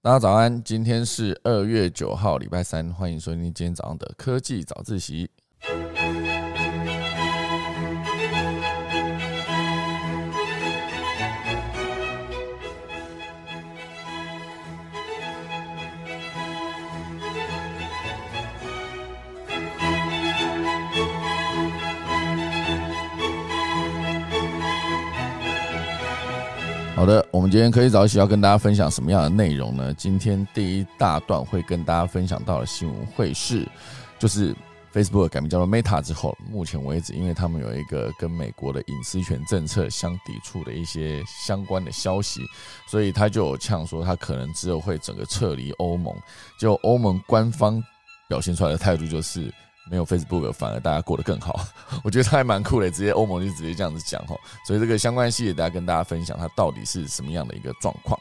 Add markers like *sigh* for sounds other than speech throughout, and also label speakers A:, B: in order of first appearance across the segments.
A: 大家早安，今天是二月九号，礼拜三，欢迎收听今天早上的科技早自习。的，我们今天科技早起要跟大家分享什么样的内容呢？今天第一大段会跟大家分享到的新闻会是，就是 Facebook 改名叫做 Meta 之后，目前为止，因为他们有一个跟美国的隐私权政策相抵触的一些相关的消息，所以他就有呛说，他可能之后会整个撤离欧盟。就欧盟官方表现出来的态度就是。没有 Facebook，反而大家过得更好，*laughs* 我觉得他还蛮酷的，直接欧盟就直接这样子讲哈，所以这个相关系列大家跟大家分享它到底是什么样的一个状况。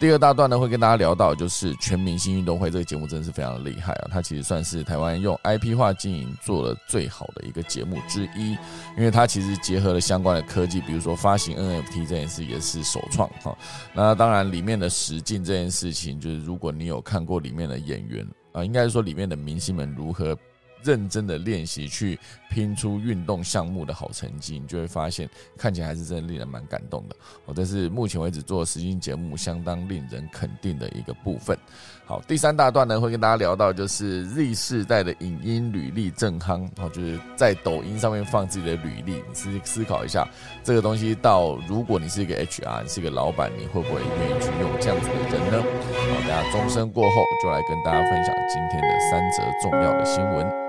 A: 第二大段呢会跟大家聊到就是全明星运动会这个节目真的是非常的厉害啊，它其实算是台湾用 IP 化经营做的最好的一个节目之一，因为它其实结合了相关的科技，比如说发行 NFT 这件事也是首创哈。那当然里面的实境这件事情，就是如果你有看过里面的演员啊，应该是说里面的明星们如何。认真的练习去拼出运动项目的好成绩，你就会发现看起来还是真的令人蛮感动的。哦，这是目前为止做实境节目相当令人肯定的一个部分。好，第三大段呢会跟大家聊到，就是 Z 世代的影音履历正夯，哦，就是在抖音上面放自己的履历，你思思考一下这个东西，到如果你是一个 HR，你是一个老板，你会不会愿意去用这样子的人呢？好，大家钟声过后，就来跟大家分享今天的三则重要的新闻。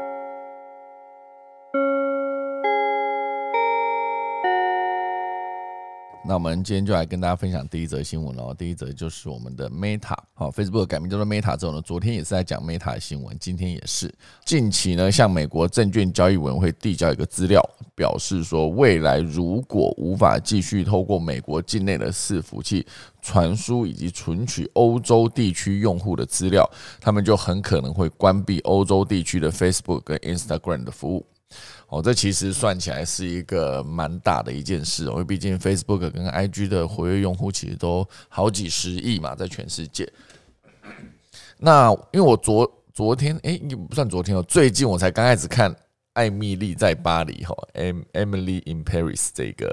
A: 那我们今天就来跟大家分享第一则新闻喽。第一则就是我们的 Meta，好，Facebook 改名叫做 Meta 之后呢，昨天也是在讲 Meta 的新闻，今天也是。近期呢，向美国证券交易委员会递交一个资料，表示说，未来如果无法继续透过美国境内的伺服器传输以及存取欧洲地区用户的资料，他们就很可能会关闭欧洲地区的 Facebook 跟 Instagram 的服务。哦，这其实算起来是一个蛮大的一件事，因为毕竟 Facebook 跟 IG 的活跃用户其实都好几十亿嘛，在全世界。那因为我昨昨天，哎，也不算昨天哦，最近我才刚开始看《艾米丽在巴黎》哈，《Emily in Paris》这个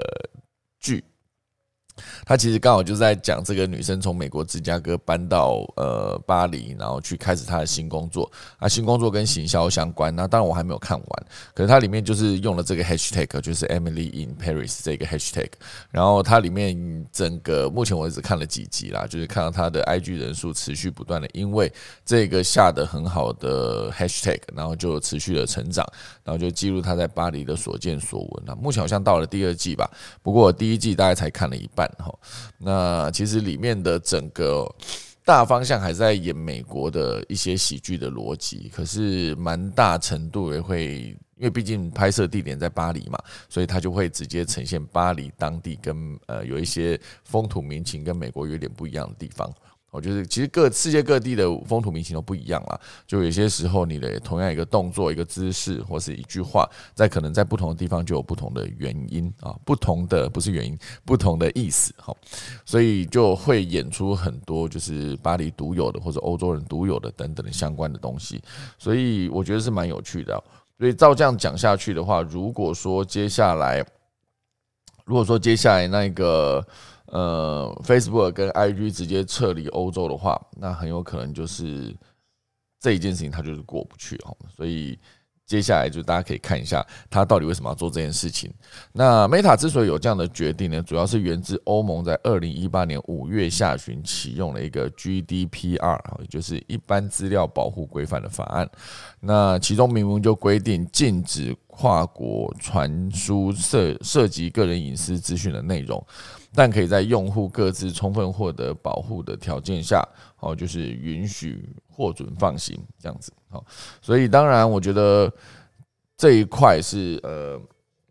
A: 剧。他其实刚好就在讲这个女生从美国芝加哥搬到呃巴黎，然后去开始她的新工作。啊，新工作跟行销相关。那当然我还没有看完，可是它里面就是用了这个 hashtag，就是 Emily in Paris 这个 hashtag。然后它里面整个目前为止看了几集啦，就是看到它的 IG 人数持续不断的，因为这个下的很好的 hashtag，然后就持续的成长，然后就记录他在巴黎的所见所闻啊。目前好像到了第二季吧，不过第一季大概才看了一半。哈，那其实里面的整个大方向还在演美国的一些喜剧的逻辑，可是蛮大程度也会，因为毕竟拍摄地点在巴黎嘛，所以他就会直接呈现巴黎当地跟呃有一些风土民情跟美国有点不一样的地方。我觉得其实各世界各地的风土民情都不一样啦，就有些时候你的同样一个动作、一个姿势或是一句话，在可能在不同的地方就有不同的原因啊，不同的不是原因，不同的意思哈，所以就会演出很多就是巴黎独有的或者欧洲人独有的等等的相关的东西，所以我觉得是蛮有趣的。所以照这样讲下去的话，如果说接下来，如果说接下来那个。呃，Facebook 跟 IG 直接撤离欧洲的话，那很有可能就是这一件事情它就是过不去哦。所以接下来就大家可以看一下，他到底为什么要做这件事情。那 Meta 之所以有这样的决定呢，主要是源自欧盟在二零一八年五月下旬启用了一个 GDPR，也就是一般资料保护规范的法案。那其中明文就规定禁止跨国传输涉涉及个人隐私资讯的内容。但可以在用户各自充分获得保护的条件下，哦，就是允许获准放行这样子，好，所以当然，我觉得这一块是呃，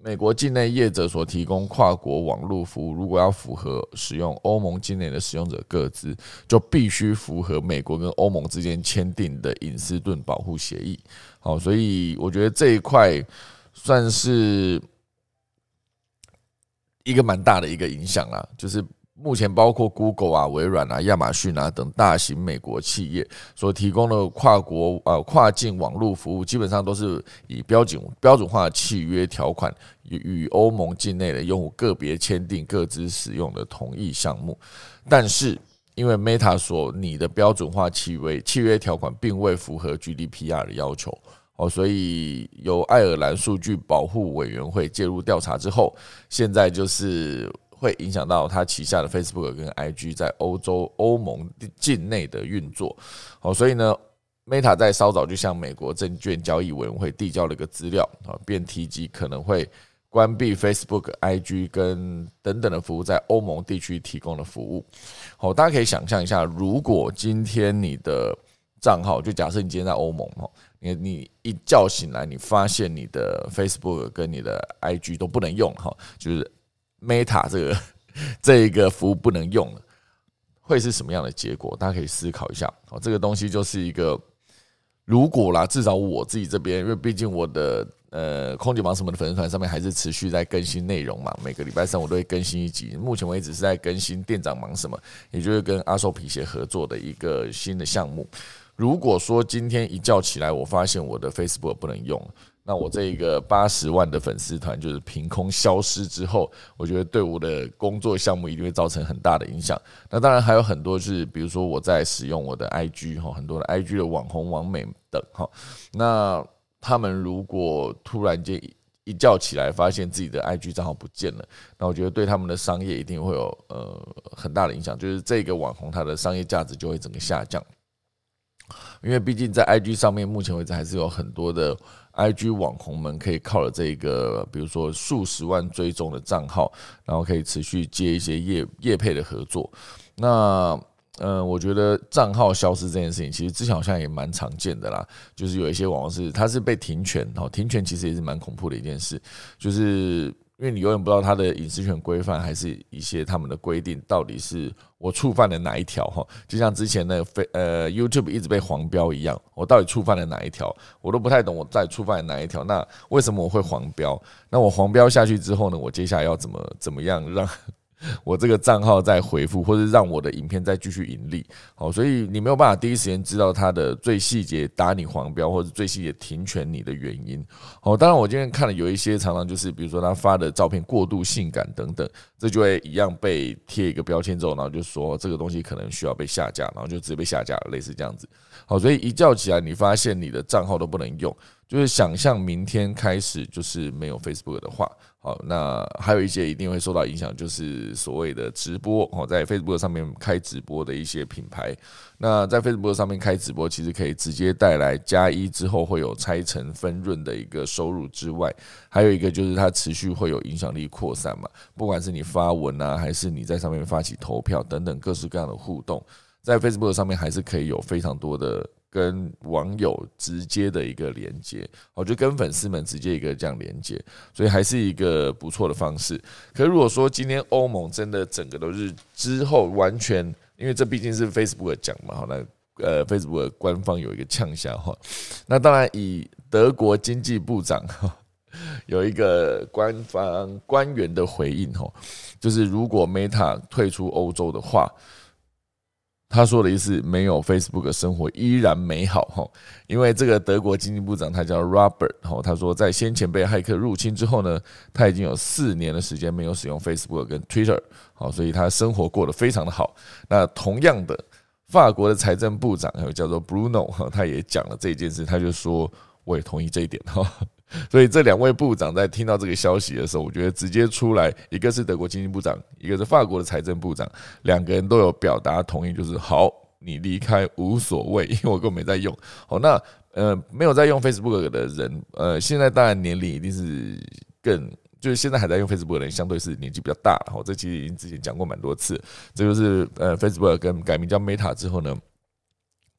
A: 美国境内业者所提供跨国网络服务，如果要符合使用欧盟境内的使用者各自，就必须符合美国跟欧盟之间签订的隐私盾保护协议，好，所以我觉得这一块算是。一个蛮大的一个影响啦，就是目前包括 Google 啊、微软啊、亚马逊啊等大型美国企业所提供的跨国呃跨境网络服务，基本上都是以标准标准化契约条款与与欧盟境内的用户个别签订各自使用的同意项目。但是，因为 Meta 所拟的标准化契约契约条款并未符合 GDPR 的要求哦，所以由爱尔兰数据保护委员会介入调查之后，现在就是。会影响到它旗下的 Facebook 跟 IG 在欧洲、欧盟境内的运作。好，所以呢，Meta 在稍早就向美国证券交易委员会递交了一个资料啊，便提及可能会关闭 Facebook、IG 跟等等的服务在欧盟地区提供的服务。好，大家可以想象一下，如果今天你的账号，就假设你今天在欧盟哈，你你一觉醒来，你发现你的 Facebook 跟你的 IG 都不能用哈，就是。Meta 这个这一个服务不能用了，会是什么样的结果？大家可以思考一下。哦，这个东西就是一个如果啦，至少我自己这边，因为毕竟我的呃空姐忙什么的粉丝团上面还是持续在更新内容嘛，每个礼拜三我都会更新一集。目前为止是在更新店长忙什么，也就是跟阿寿皮鞋合作的一个新的项目。如果说今天一觉起来，我发现我的 Facebook 不能用。那我这一个八十万的粉丝团就是凭空消失之后，我觉得对我的工作项目一定会造成很大的影响。那当然还有很多是，比如说我在使用我的 IG 哈，很多的 IG 的网红、网美等哈。那他们如果突然间一觉起来发现自己的 IG 账号不见了，那我觉得对他们的商业一定会有呃很大的影响，就是这个网红他的商业价值就会整个下降。因为毕竟在 IG 上面，目前为止还是有很多的 IG 网红们可以靠了这个，比如说数十万追踪的账号，然后可以持续接一些业业配的合作。那嗯，我觉得账号消失这件事情，其实之前好像也蛮常见的啦。就是有一些网红是他是被停权，哦，停权其实也是蛮恐怖的一件事，就是。因为你永远不知道他的隐私权规范，还是一些他们的规定，到底是我触犯了哪一条哈？就像之前那个非呃 YouTube 一直被黄标一样，我到底触犯了哪一条？我都不太懂，我在触犯了哪一条？那为什么我会黄标？那我黄标下去之后呢？我接下来要怎么怎么样让？我这个账号在回复，或者让我的影片再继续盈利，好，所以你没有办法第一时间知道它的最细节打你黄标，或者最细节停权你的原因。好，当然我今天看了有一些常常就是，比如说他发的照片过度性感等等，这就会一样被贴一个标签之后，然后就说这个东西可能需要被下架，然后就直接被下架了，类似这样子。好，所以一叫起来，你发现你的账号都不能用。就是想象明天开始就是没有 Facebook 的话，好，那还有一些一定会受到影响，就是所谓的直播哦，在 Facebook 上面开直播的一些品牌，那在 Facebook 上面开直播，其实可以直接带来加一之后会有拆成分润的一个收入之外，还有一个就是它持续会有影响力扩散嘛，不管是你发文啊，还是你在上面发起投票等等各式各样的互动，在 Facebook 上面还是可以有非常多的。跟网友直接的一个连接，我就跟粉丝们直接一个这样连接，所以还是一个不错的方式。可如果说今天欧盟真的整个都是之后完全，因为这毕竟是 Facebook 讲嘛，好，那呃 Facebook 官方有一个呛下哈，那当然以德国经济部长有一个官方官员的回应哈，就是如果 Meta 退出欧洲的话。他说的意思，没有 Facebook 生活依然美好哈，因为这个德国经济部长他叫 Robert 哈，他说在先前被骇客入侵之后呢，他已经有四年的时间没有使用 Facebook 跟 Twitter，好，所以他生活过得非常的好。那同样的，法国的财政部长还有叫做 Bruno 哈，他也讲了这件事，他就说我也同意这一点哈。*laughs* 所以这两位部长在听到这个消息的时候，我觉得直接出来，一个是德国经济部长，一个是法国的财政部长，两个人都有表达同意，就是好，你离开无所谓，因为我根本没在用。好，那呃没有在用 Facebook 的人，呃，现在当然年龄一定是更，就是现在还在用 Facebook 的人，相对是年纪比较大。好，这其实已经之前讲过蛮多次，这就是呃 Facebook 跟改名叫 Meta 之后呢。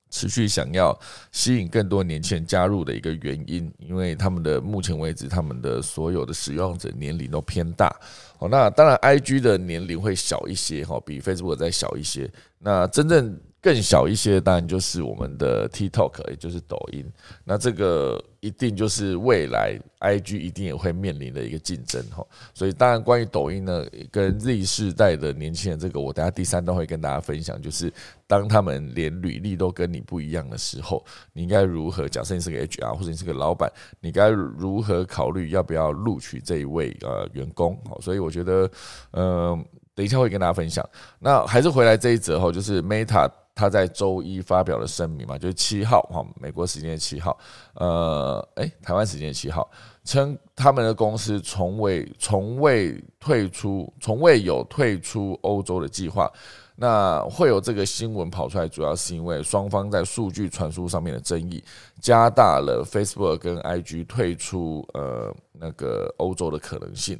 A: 持续想要吸引更多年轻人加入的一个原因，因为他们的目前为止，他们的所有的使用者年龄都偏大。哦，那当然，I G 的年龄会小一些，哈，比 Facebook 再小一些。那真正更小一些，当然就是我们的 TikTok，也就是抖音。那这个一定就是未来 IG 一定也会面临的一个竞争哈。所以当然，关于抖音呢，跟 Z 世代的年轻人，这个我等下第三段会跟大家分享，就是当他们连履历都跟你不一样的时候，你应该如何？假设你是个 HR 或者你是个老板，你该如何考虑要不要录取这一位呃员工？好，所以我觉得，嗯。等一下会跟大家分享。那还是回来这一则哈，就是 Meta 他在周一发表了声明嘛，就是七号哈，美国时间七号，呃，哎，台湾时间七号，称他们的公司从未从未退出，从未有退出欧洲的计划。那会有这个新闻跑出来，主要是因为双方在数据传输上面的争议，加大了 Facebook 跟 IG 退出呃那个欧洲的可能性。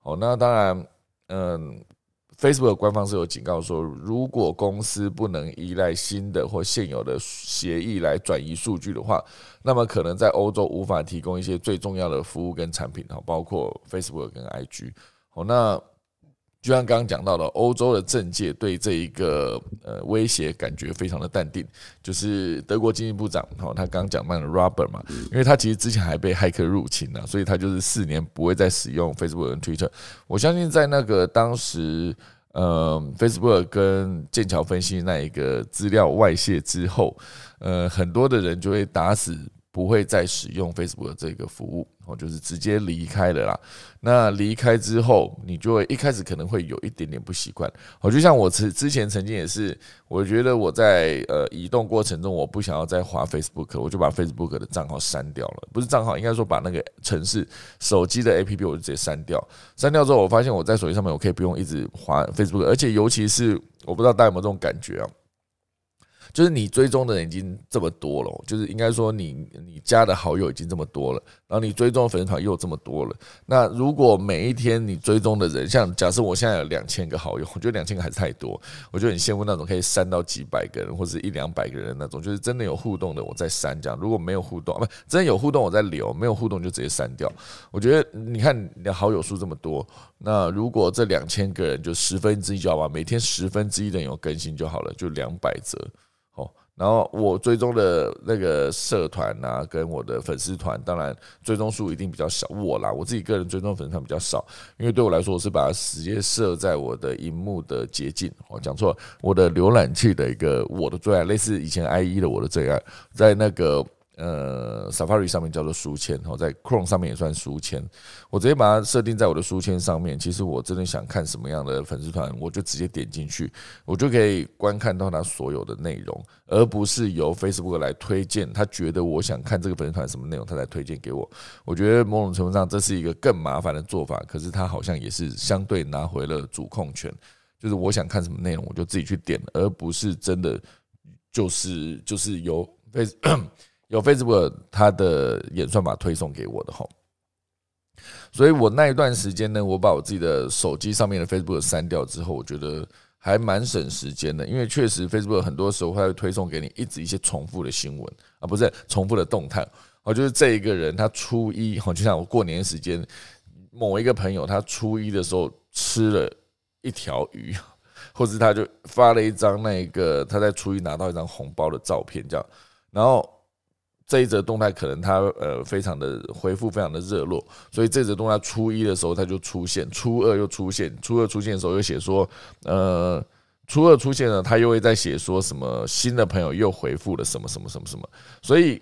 A: 好，那当然，嗯。Facebook 官方是有警告说，如果公司不能依赖新的或现有的协议来转移数据的话，那么可能在欧洲无法提供一些最重要的服务跟产品哈，包括 Facebook 跟 IG。好，那就像刚刚讲到的，欧洲的政界对这一个呃威胁感觉非常的淡定，就是德国经济部长哈，他刚讲到的 Robert 嘛，因为他其实之前还被骇客入侵了，所以他就是四年不会再使用 Facebook 跟 Twitter。我相信在那个当时。呃，Facebook 跟剑桥分析那一个资料外泄之后，呃，很多的人就会打死。不会再使用 Facebook 这个服务，哦，就是直接离开了啦。那离开之后，你就会一开始可能会有一点点不习惯。哦，就像我之之前曾经也是，我觉得我在呃移动过程中，我不想要再滑 Facebook，我就把 Facebook 的账号删掉了。不是账号，应该说把那个城市手机的 APP 我就直接删掉。删掉之后，我发现我在手机上面我可以不用一直滑 Facebook，而且尤其是我不知道大家有没有这种感觉啊。就是你追踪的人已经这么多了，就是应该说你你加的好友已经这么多了，然后你追踪粉丝团又这么多了。那如果每一天你追踪的人，像假设我现在有两千个好友，我觉得两千个还是太多，我就很羡慕那种可以删到几百个人或者一两百个人那种，就是真的有互动的我再删这样。如果没有互动，不真的有互动我再留，没有互动就直接删掉。我觉得你看你的好友数这么多，那如果这两千个人就十分之一就好吧，每天十分之一的人有更新就好了，就两百则。然后我追踪的那个社团啊，跟我的粉丝团，当然追踪数一定比较少。我啦，我自己个人追踪粉丝团比较少，因为对我来说，我是把它直接设在我的荧幕的捷径。我讲错，我的浏览器的一个我的最爱，类似以前 IE 的我的最爱，在那个。呃，Safari 上面叫做书签，然后在 Chrome 上面也算书签。我直接把它设定在我的书签上面。其实我真的想看什么样的粉丝团，我就直接点进去，我就可以观看到它所有的内容，而不是由 Facebook 来推荐。他觉得我想看这个粉丝团什么内容，他才推荐给我。我觉得某种程度上这是一个更麻烦的做法，可是他好像也是相对拿回了主控权。就是我想看什么内容，我就自己去点，而不是真的就是就是由 Face。有 Facebook 它的演算法推送给我的哈，所以我那一段时间呢，我把我自己的手机上面的 Facebook 删掉之后，我觉得还蛮省时间的，因为确实 Facebook 很多时候会推送给你一直一些重复的新闻啊，不是重复的动态。哦，就是这一个人他初一，好就像我过年时间某一个朋友他初一的时候吃了一条鱼，*laughs* 或者他就发了一张那个他在初一拿到一张红包的照片，这样，然后。这一则动态可能它呃非常的回复非常的热络，所以这则动态初一的时候它就出现，初二又出现，初二出现的时候又写说，呃，初二出现了，他又会在写说什么新的朋友又回复了什么什么什么什么，所以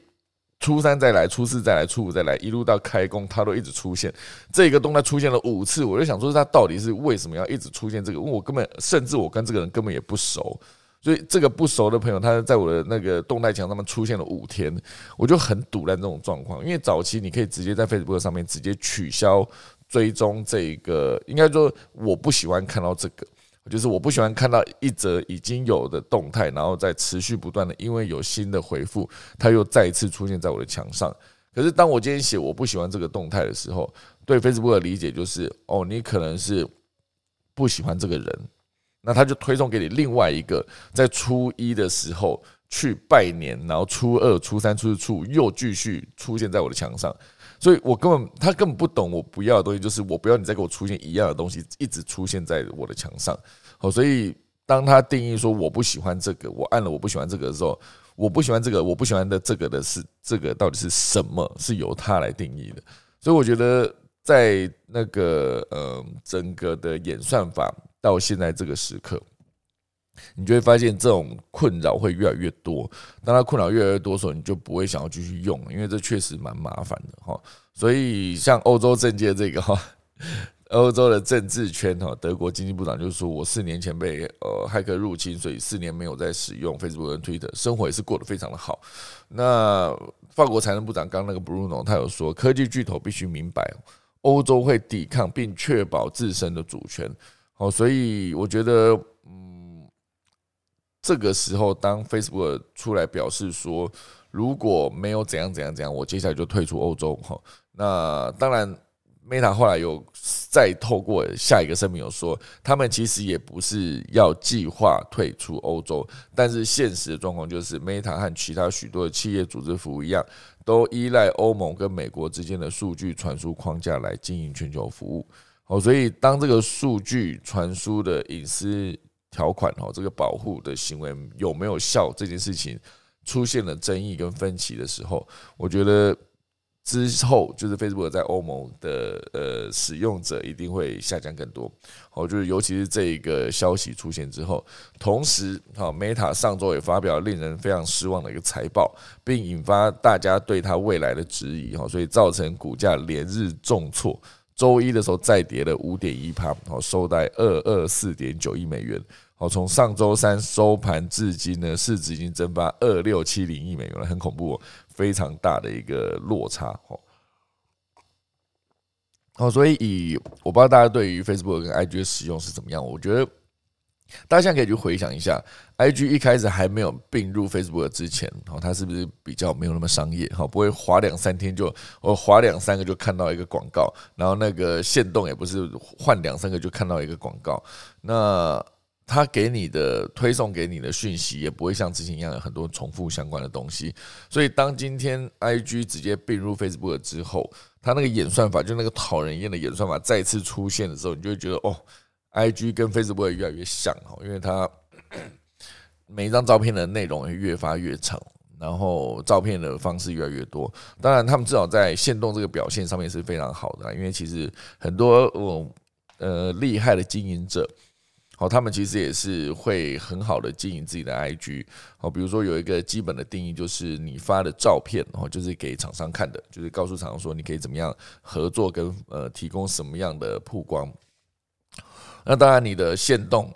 A: 初三再来，初四再来，初五再来，一路到开工，他都一直出现这个动态出现了五次，我就想说他到底是为什么要一直出现这个？我根本甚至我跟这个人根本也不熟。所以这个不熟的朋友，他在我的那个动态墙上面出现了五天，我就很堵在这种状况。因为早期你可以直接在 Facebook 上面直接取消追踪这个，应该说我不喜欢看到这个，就是我不喜欢看到一则已经有的动态，然后再持续不断的，因为有新的回复，它又再一次出现在我的墙上。可是当我今天写我不喜欢这个动态的时候，对 Facebook 的理解就是，哦，你可能是不喜欢这个人。那他就推送给你另外一个，在初一的时候去拜年，然后初二、初三、初四、初五又继续出现在我的墙上，所以我根本他根本不懂我不要的东西，就是我不要你再给我出现一样的东西，一直出现在我的墙上。好，所以当他定义说我不喜欢这个，我按了我不喜欢这个的时候，我不喜欢这个，我不喜欢的这个的是这个到底是什么？是由他来定义的。所以我觉得在那个呃整个的演算法到现在这个时刻，你就会发现这种困扰会越来越多。当他困扰越来越多的时候，你就不会想要继续用，因为这确实蛮麻烦的哈。所以像欧洲政界这个哈。欧洲的政治圈哈，德国经济部长就说：“我四年前被呃骇客入侵，所以四年没有在使用 Facebook 跟 Twitter，生活也是过得非常的好。”那法国财政部长刚那个 Bruno 他有说，科技巨头必须明白，欧洲会抵抗并确保自身的主权。好，所以我觉得，嗯，这个时候当 Facebook 出来表示说，如果没有怎样怎样怎样，我接下来就退出欧洲哈。那当然。Meta 后来有再透过下一个声明有说，他们其实也不是要计划退出欧洲，但是现实的状况就是 Meta 和其他许多的企业组织服务一样，都依赖欧盟跟美国之间的数据传输框架来经营全球服务。好，所以当这个数据传输的隐私条款哈，这个保护的行为有没有效这件事情出现了争议跟分歧的时候，我觉得。之后就是 Facebook 在欧盟的呃使用者一定会下降更多，好，就是尤其是这一个消息出现之后，同时好 Meta 上周也发表令人非常失望的一个财报，并引发大家对它未来的质疑哈，所以造成股价连日重挫，周一的时候再跌了五点一帕，好收在二二四点九亿美元，好从上周三收盘至今呢，市值已经蒸发二六七零亿美元了，很恐怖。非常大的一个落差哦，哦，所以以我不知道大家对于 Facebook 跟 IG 的使用是怎么样，我觉得大家现在可以去回想一下，IG 一开始还没有并入 Facebook 之前，哦，它是不是比较没有那么商业，哈，不会滑两三天就我滑两三个就看到一个广告，然后那个线动也不是换两三个就看到一个广告，那。他给你的推送给你的讯息也不会像之前一样有很多重复相关的东西，所以当今天 I G 直接并入 Facebook 之后，它那个演算法就那个讨人厌的演算法再次出现的时候，你就会觉得哦，I G 跟 Facebook 越来越像哈，因为它每一张照片的内容越发越长，然后照片的方式越来越多。当然，他们至少在线动这个表现上面是非常好的，因为其实很多我呃厉害的经营者。好，他们其实也是会很好的经营自己的 IG。好，比如说有一个基本的定义，就是你发的照片，哦，就是给厂商看的，就是告诉厂商说你可以怎么样合作，跟呃提供什么样的曝光。那当然，你的线动，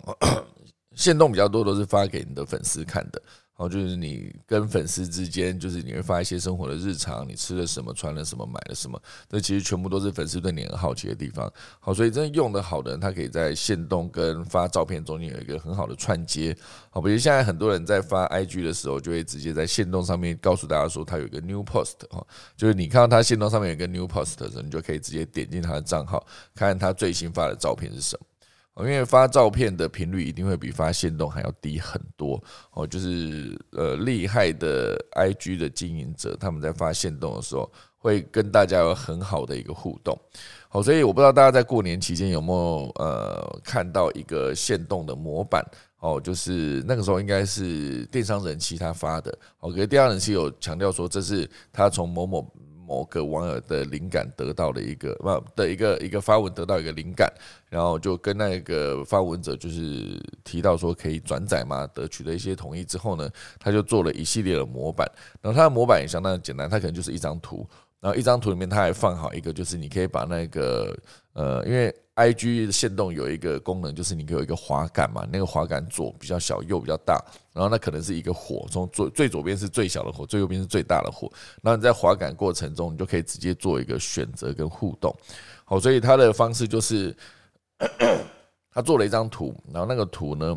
A: 线动比较多都是发给你的粉丝看的。然后就是你跟粉丝之间，就是你会发一些生活的日常，你吃了什么，穿了什么，买了什么，这其实全部都是粉丝对你很好奇的地方。好，所以真的用的好的人，他可以在线动跟发照片中间有一个很好的串接。好，比如现在很多人在发 IG 的时候，就会直接在线动上面告诉大家说他有一个 new post 哈，就是你看到他线动上面有一个 new post 的时候，你就可以直接点进他的账号，看看他最新发的照片是什么。因为发照片的频率一定会比发现动还要低很多哦，就是呃厉害的 IG 的经营者，他们在发现动的时候，会跟大家有很好的一个互动。好，所以我不知道大家在过年期间有没有呃看到一个现动的模板哦，就是那个时候应该是电商人气他发的，哦，可是电商人气有强调说这是他从某某。某个网友的灵感得到了一个不的一个一个发文得到一个灵感，然后就跟那个发文者就是提到说可以转载嘛，得取得一些同意之后呢，他就做了一系列的模板，然后他的模板也相当简单，他可能就是一张图，然后一张图里面他还放好一个，就是你可以把那个呃，因为。I G 线动有一个功能，就是你可以有一个滑杆嘛，那个滑杆左比较小，右比较大，然后那可能是一个火，从左最左边是最小的火，最右边是最大的火。那你在滑杆过程中，你就可以直接做一个选择跟互动。好，所以它的方式就是，*clears throat* 他做了一张图，然后那个图呢，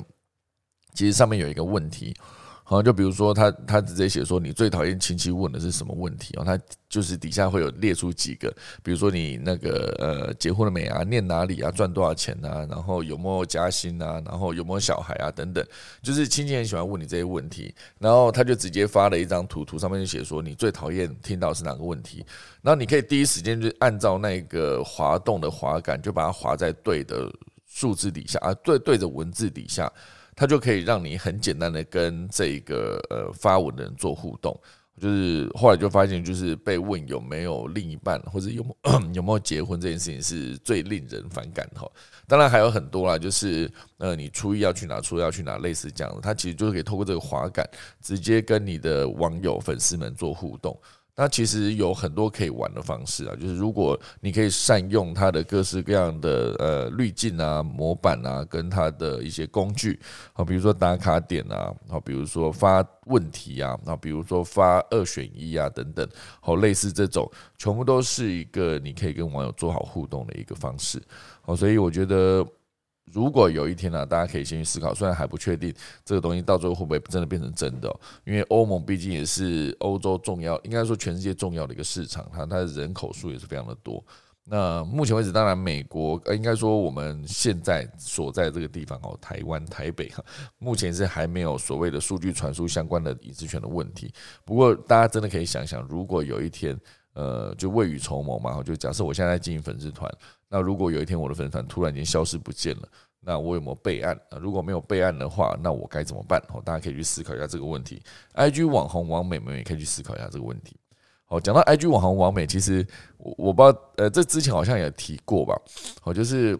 A: 其实上面有一个问题。好，就比如说他他直接写说你最讨厌亲戚问的是什么问题哦，他就是底下会有列出几个，比如说你那个呃结婚了没啊，念哪里啊，赚多少钱啊，然后有没有加薪啊，然后有没有小孩啊等等，就是亲戚很喜欢问你这些问题，然后他就直接发了一张图，图上面就写说你最讨厌听到是哪个问题，然后你可以第一时间就按照那个滑动的滑杆，就把它滑在对的数字底下啊，对对着文字底下。它就可以让你很简单的跟这个呃发文的人做互动。就是后来就发现，就是被问有没有另一半，或者有 *clears throat* 有没有结婚这件事情是最令人反感哈。当然还有很多啦，就是呃，你初一要去哪，初二要去哪，类似这样的，它其实就是可以透过这个滑杆，直接跟你的网友粉丝们做互动。那其实有很多可以玩的方式啊，就是如果你可以善用它的各式各样的呃滤镜啊、模板啊，跟它的一些工具，好，比如说打卡点啊，好，比如说发问题啊，那比如说发二选一啊等等，好，类似这种，全部都是一个你可以跟网友做好互动的一个方式，好，所以我觉得。如果有一天呢，大家可以先去思考，虽然还不确定这个东西到最后会不会真的变成真的，因为欧盟毕竟也是欧洲重要，应该说全世界重要的一个市场，它它的人口数也是非常的多。那目前为止，当然美国呃，应该说我们现在所在这个地方哦，台湾台北哈，*laughs* 目前是还没有所谓的数据传输相关的隐私权的问题。不过大家真的可以想想，如果有一天，呃，就未雨绸缪嘛，就假设我现在经营粉丝团。那如果有一天我的粉丝团突然间消失不见了，那我有没有备案？如果没有备案的话，那我该怎么办？哦，大家可以去思考一下这个问题。IG 网红王美们也可以去思考一下这个问题。好，讲到 IG 网红王美，其实我我不知道，呃，这之前好像也提过吧。好，就是。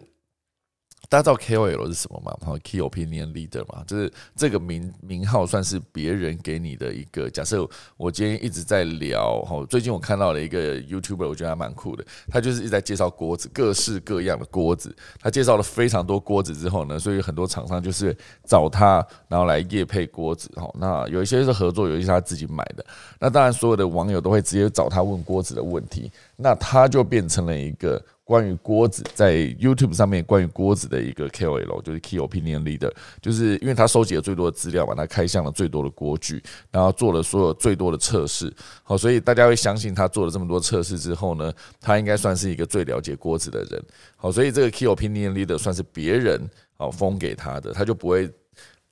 A: 大家知道 KOL 是什么吗？然后 Key Opinion Leader 嘛，就是这个名名号算是别人给你的一个。假设我今天一直在聊，哈，最近我看到了一个 YouTuber，我觉得还蛮酷的。他就是一直在介绍锅子，各式各样的锅子。他介绍了非常多锅子之后呢，所以很多厂商就是找他，然后来夜配锅子。哈，那有一些是合作，有一些他自己买的。那当然，所有的网友都会直接找他问锅子的问题，那他就变成了一个。关于锅子在 YouTube 上面关于锅子的一个 KOL，就是 Key Opinion Leader，就是因为他收集了最多的资料嘛，他开箱了最多的锅具，然后做了所有最多的测试，好，所以大家会相信他做了这么多测试之后呢，他应该算是一个最了解锅子的人，好，所以这个 Key Opinion Leader 算是别人好封给他的，他就不会。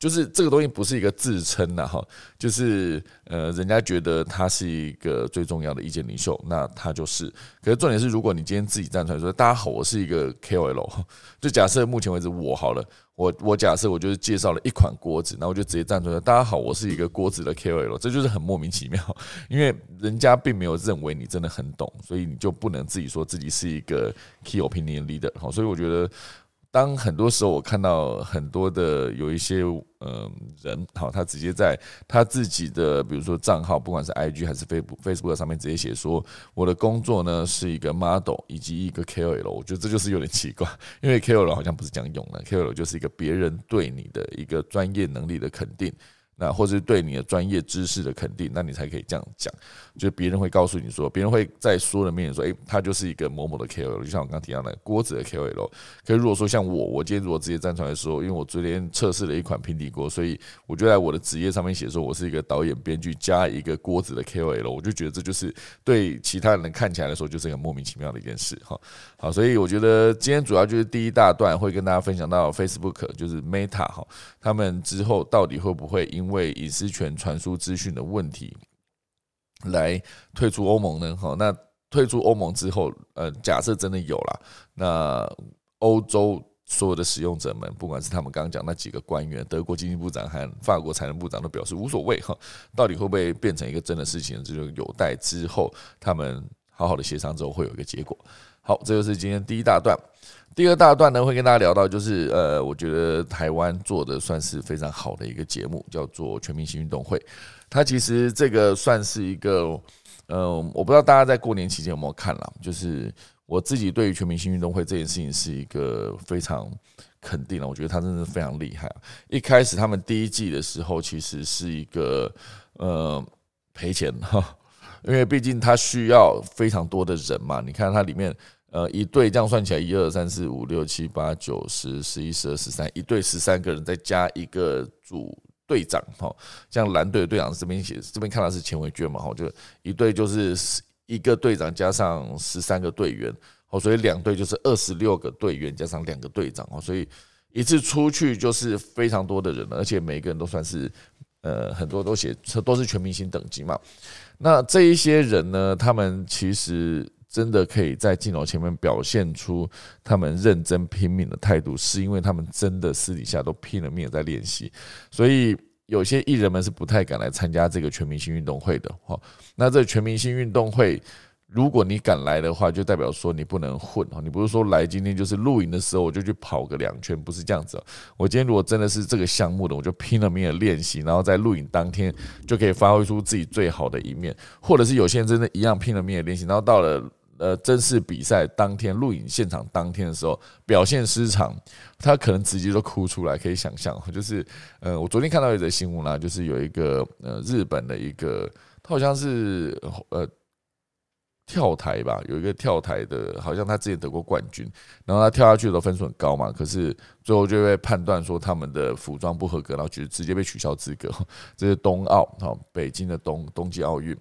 A: 就是这个东西不是一个自称呐，哈，就是呃，人家觉得他是一个最重要的意见领袖，那他就是。可是重点是，如果你今天自己站出来说，大家好，我是一个 KOL，就假设目前为止我好了，我我假设我就是介绍了一款锅子，那我就直接站出来，大家好，我是一个锅子的 KOL，这就是很莫名其妙，因为人家并没有认为你真的很懂，所以你就不能自己说自己是一个 key opinion leader，好，所以我觉得。当很多时候我看到很多的有一些嗯人，好，他直接在他自己的比如说账号，不管是 IG 还是 Facebook Facebook 上面直接写说，我的工作呢是一个 model 以及一个 KOL，我觉得这就是有点奇怪，因为 KOL 好像不是这样用的，KOL 就是一个别人对你的一个专业能力的肯定。那或者是对你的专业知识的肯定，那你才可以这样讲。就别人会告诉你说，别人会在说的面前说，诶，他就是一个某某的 KOL，就像我刚提到的锅子的 KOL。可是如果说像我，我今天如果直接站出来说，因为我昨天测试了一款平底锅，所以我就在我的职业上面写说我是一个导演编剧加一个锅子的 KOL，我就觉得这就是对其他人看起来的时候就是一个莫名其妙的一件事。哈，好，所以我觉得今天主要就是第一大段会跟大家分享到 Facebook 就是 Meta 哈，他们之后到底会不会因为为隐私权传输资讯的问题，来退出欧盟呢？哈，那退出欧盟之后，呃，假设真的有了，那欧洲所有的使用者们，不管是他们刚刚讲那几个官员，德国经济部长和法国财政部长都表示无所谓哈，到底会不会变成一个真的事情，这就有待之后他们好好的协商之后会有一个结果。好，这就是今天第一大段。第二大段呢，会跟大家聊到，就是呃，我觉得台湾做的算是非常好的一个节目，叫做《全明星运动会》。它其实这个算是一个，呃，我不知道大家在过年期间有没有看了。就是我自己对于《全明星运动会》这件事情是一个非常肯定的，我觉得他真的非常厉害。一开始他们第一季的时候，其实是一个呃赔钱哈，因为毕竟他需要非常多的人嘛。你看它里面。呃，一队这样算起来，一二三四五六七八九十十一十二十三，一队十三个人，再加一个组队长，哈，像蓝队的队长这边写，这边看到是钱伟娟嘛，哈，就一队就是一个队长加上十三个队员，哦，所以两队就是二十六个队员加上两个队长，哦，所以一次出去就是非常多的人了，而且每个人都算是，呃，很多都写都是全明星等级嘛，那这一些人呢，他们其实。真的可以在镜头前面表现出他们认真拼命的态度，是因为他们真的私底下都拼了命在练习。所以有些艺人们是不太敢来参加这个全明星运动会的。哈，那这全明星运动会。如果你敢来的话，就代表说你不能混哈。你不是说来今天就是露营的时候我就去跑个两圈，不是这样子。我今天如果真的是这个项目的，我就拼了命的练习，然后在录影当天就可以发挥出自己最好的一面。或者是有些人真的一样拼了命的练习，然后到了呃正式比赛当天录影现场当天的时候表现失常，他可能直接都哭出来。可以想象，就是呃我昨天看到一则新闻啦，就是有一个呃日本的一个，他好像是呃。跳台吧，有一个跳台的，好像他之前得过冠军，然后他跳下去的分数很高嘛，可是最后就被判断说他们的服装不合格，然后就直接被取消资格。这是冬奥，哈，北京的冬冬季奥运，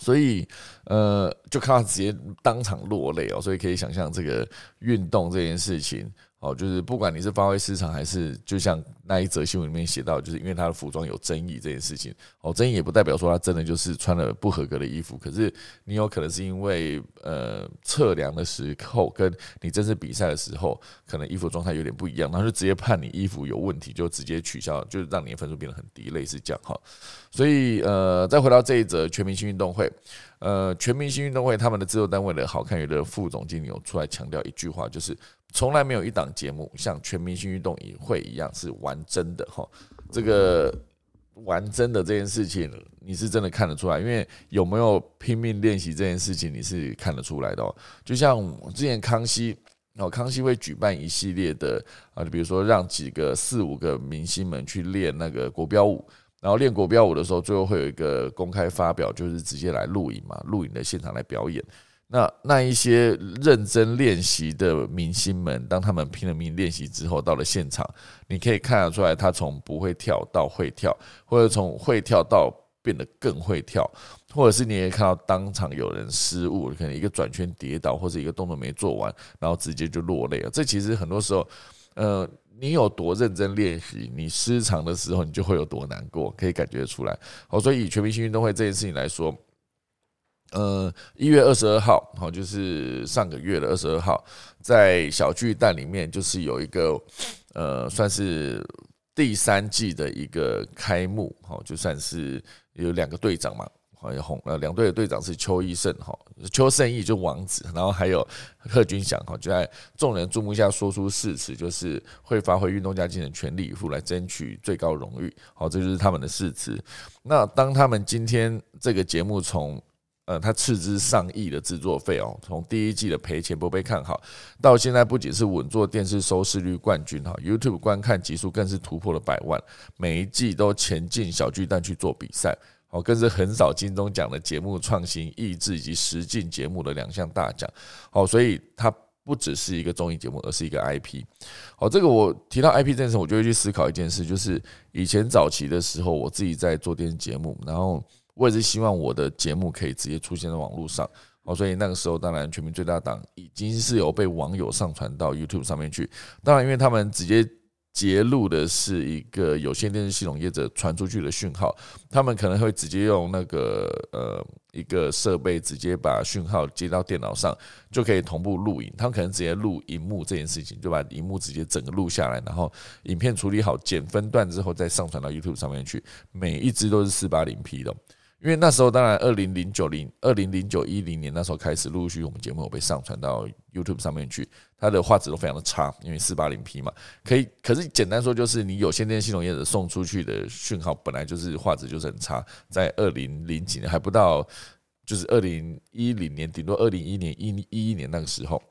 A: 所以呃，就看他直接当场落泪哦，所以可以想象这个运动这件事情。哦，就是不管你是发挥失常，还是就像那一则新闻里面写到，就是因为他的服装有争议这件事情。哦，争议也不代表说他真的就是穿了不合格的衣服，可是你有可能是因为呃测量的时候跟你正式比赛的时候，可能衣服状态有点不一样，然后就直接判你衣服有问题，就直接取消，就让你的分数变得很低，类似这样哈。所以呃，再回到这一则全明星运动会，呃，全明星运动会他们的制作单位的好看娱乐副总经理有出来强调一句话，就是。从来没有一档节目像全明星运动会一样是玩真的哈，这个玩真的这件事情你是真的看得出来，因为有没有拼命练习这件事情你是看得出来的哦。就像之前康熙哦，康熙会举办一系列的啊，就比如说让几个四五个明星们去练那个国标舞，然后练国标舞的时候，最后会有一个公开发表，就是直接来录影嘛，录影的现场来表演。那那一些认真练习的明星们，当他们拼了命练习之后，到了现场，你可以看得出来，他从不会跳到会跳，或者从会跳到变得更会跳，或者是你也看到当场有人失误，可能一个转圈跌倒，或者一个动作没做完，然后直接就落泪了。这其实很多时候，呃，你有多认真练习，你失常的时候，你就会有多难过，可以感觉出来。好，所以以全明星运动会这件事情来说。呃，一月二十二号，好，就是上个月的二十二号，在小巨蛋里面，就是有一个呃，算是第三季的一个开幕，好，就算是有两个队长嘛，好，有红呃，两队的队长是邱义胜，哈，邱胜义就王子，然后还有贺军翔，哈，就在众人注目下说出誓词，就是会发挥运动家精神，全力以赴来争取最高荣誉，好，这就是他们的誓词。那当他们今天这个节目从呃，他斥资上亿的制作费哦，从第一季的赔钱不被看好，到现在不仅是稳坐电视收视率冠军哈，YouTube 观看集数更是突破了百万，每一季都前进小巨蛋去做比赛，哦，更是横扫金钟奖的节目创新、意志以及实境节目的两项大奖，哦，所以它不只是一个综艺节目，而是一个 IP。好，这个我提到 IP 这件事，我就会去思考一件事，就是以前早期的时候，我自己在做电视节目，然后。我也是希望我的节目可以直接出现在网络上，哦，所以那个时候当然全民最大党已经是有被网友上传到 YouTube 上面去。当然，因为他们直接截录的是一个有线电视系统业者传出去的讯号，他们可能会直接用那个呃一个设备直接把讯号接到电脑上，就可以同步录影。他们可能直接录荧幕这件事情，就把荧幕直接整个录下来，然后影片处理好剪分段之后再上传到 YouTube 上面去，每一支都是四八零 P 的。因为那时候，当然，二零零九零二零零九一零年那时候开始，陆陆续续我们节目有被上传到 YouTube 上面去，它的画质都非常的差，因为四八零 P 嘛，可以，可是简单说就是你有线电系统业者送出去的讯号本来就是画质就是很差，在二零零几年还不到，就是二零一零年，顶多二零一年一一一年那个时候，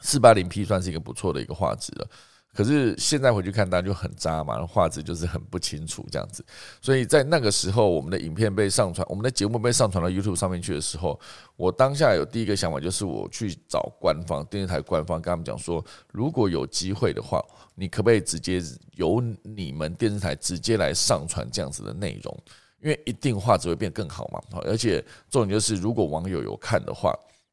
A: 四八零 P 算是一个不错的一个画质了。可是现在回去看，当然就很渣嘛，画质就是很不清楚这样子。所以在那个时候，我们的影片被上传，我们的节目被上传到 YouTube 上面去的时候，我当下有第一个想法就是我去找官方电视台官方，跟他们讲说，如果有机会的话，你可不可以直接由你们电视台直接来上传这样子的内容？因为一定画质会变更好嘛。而且重点就是，如果网友有看的话，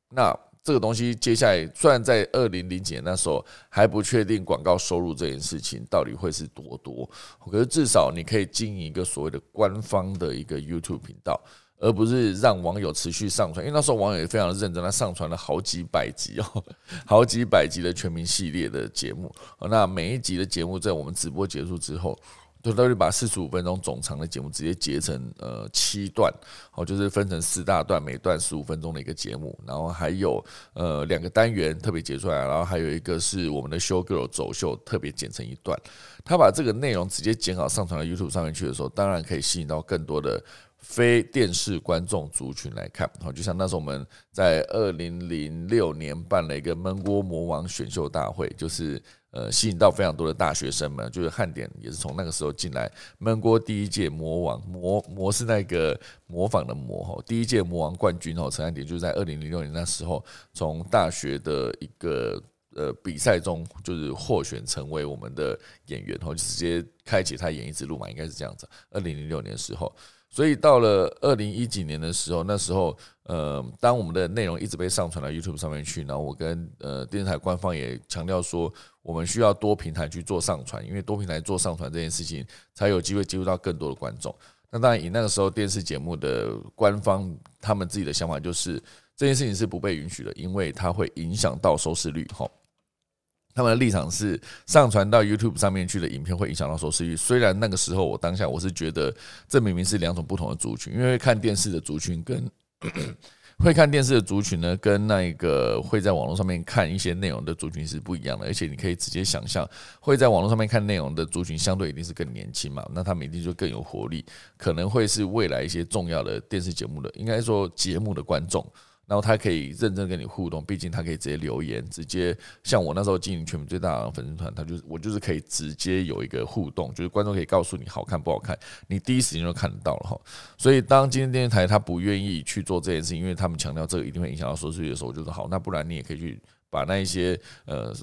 A: 那这个东西接下来虽然在二零零几年那时候还不确定广告收入这件事情到底会是多多，可是至少你可以经营一个所谓的官方的一个 YouTube 频道，而不是让网友持续上传。因为那时候网友也非常认真，他上传了好几百集哦，*laughs* 好几百集的全民系列的节目。那每一集的节目在我们直播结束之后。就都是把四十五分钟总长的节目直接截成呃七段，好，就是分成四大段，每段十五分钟的一个节目，然后还有呃两个单元特别截出来，然后还有一个是我们的 Show Girl 走秀特别剪成一段。他把这个内容直接剪好上传到 YouTube 上面去的时候，当然可以吸引到更多的非电视观众族群来看。好，就像那时候我们在二零零六年办了一个焖锅魔王选秀大会，就是。呃，吸引到非常多的大学生们，就是汉典也是从那个时候进来。焖锅第一届魔王魔魔是那个模仿的魔吼，第一届魔王冠军哦，陈汉典就是在二零零六年那时候从大学的一个呃比赛中就是获选成为我们的演员，然后就直接开启他演艺之路嘛，应该是这样子。二零零六年的时候。所以到了二零一几年的时候，那时候，呃，当我们的内容一直被上传到 YouTube 上面去，然后我跟呃电视台官方也强调说，我们需要多平台去做上传，因为多平台做上传这件事情，才有机会接触到更多的观众。那当然，以那个时候电视节目的官方他们自己的想法，就是这件事情是不被允许的，因为它会影响到收视率，吼。他们的立场是上传到 YouTube 上面去的影片会影响到收视率。虽然那个时候我当下我是觉得这明明是两种不同的族群，因为看电视的族群跟 *coughs* 会看电视的族群呢，跟那一个会在网络上面看一些内容的族群是不一样的。而且你可以直接想象，会在网络上面看内容的族群相对一定是更年轻嘛，那他们一定就更有活力，可能会是未来一些重要的电视节目的，应该说节目的观众。然后他可以认真跟你互动，毕竟他可以直接留言，直接像我那时候经营全民最大的粉丝团，他就我就是可以直接有一个互动，就是观众可以告诉你好看不好看，你第一时间就看得到了哈。所以当今天电视台他不愿意去做这件事情，因为他们强调这个一定会影响到收视率的时候，我就说好，那不然你也可以去把那一些呃，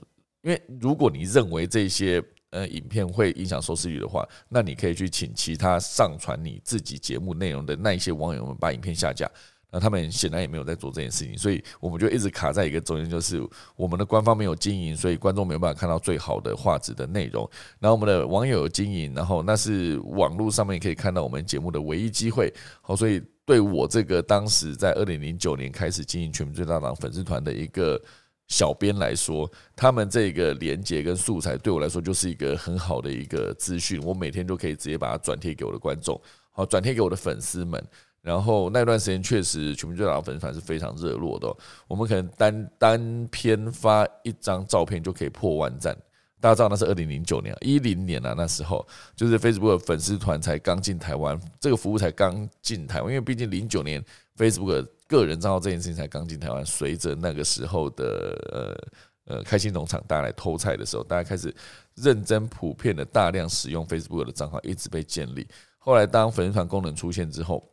A: 因为如果你认为这些呃影片会影响收视率的话，那你可以去请其他上传你自己节目内容的那一些网友们把影片下架。那他们显然也没有在做这件事情，所以我们就一直卡在一个中间，就是我们的官方没有经营，所以观众没有办法看到最好的画质的内容。然后我们的网友有经营，然后那是网络上面可以看到我们节目的唯一机会。好，所以对我这个当时在二零零九年开始经营全民最大党粉丝团的一个小编来说，他们这个连接跟素材对我来说就是一个很好的一个资讯，我每天都可以直接把它转贴给我的观众，好，转贴给我的粉丝们。然后那段时间确实，全民最大的粉丝团是非常热络的。我们可能单单篇发一张照片就可以破万赞。大家知道那是二零零九年、一零年啊，那时候就是 Facebook 粉丝团才刚进台湾，这个服务才刚进台湾。因为毕竟零九年 Facebook 个人账号这件事情才刚进台湾，随着那个时候的呃呃开心农场大家来偷菜的时候，大家开始认真普遍的大量使用 Facebook 的账号，一直被建立。后来当粉丝团功能出现之后，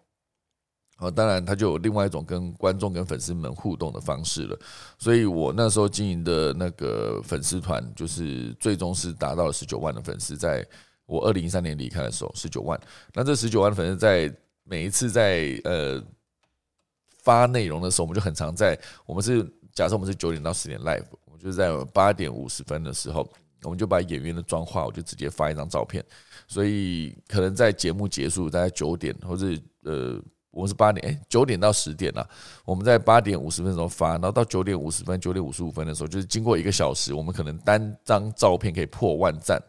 A: 好，当然，它就有另外一种跟观众、跟粉丝们互动的方式了。所以我那时候经营的那个粉丝团，就是最终是达到了十九万的粉丝。在我二零一三年离开的时候，十九万。那这十九万粉丝，在每一次在呃发内容的时候，我们就很常在我们是假设我们是九点到十点 live，我们就是在八点五十分的时候，我们就把演员的妆化，我就直接发一张照片。所以可能在节目结束大概九点，或者呃。我们是八点，哎，九点到十点了。我们在八点五十分的时候发，然后到九点五十分、九点五十五分的时候，就是经过一个小时，我们可能单张照片可以破万赞。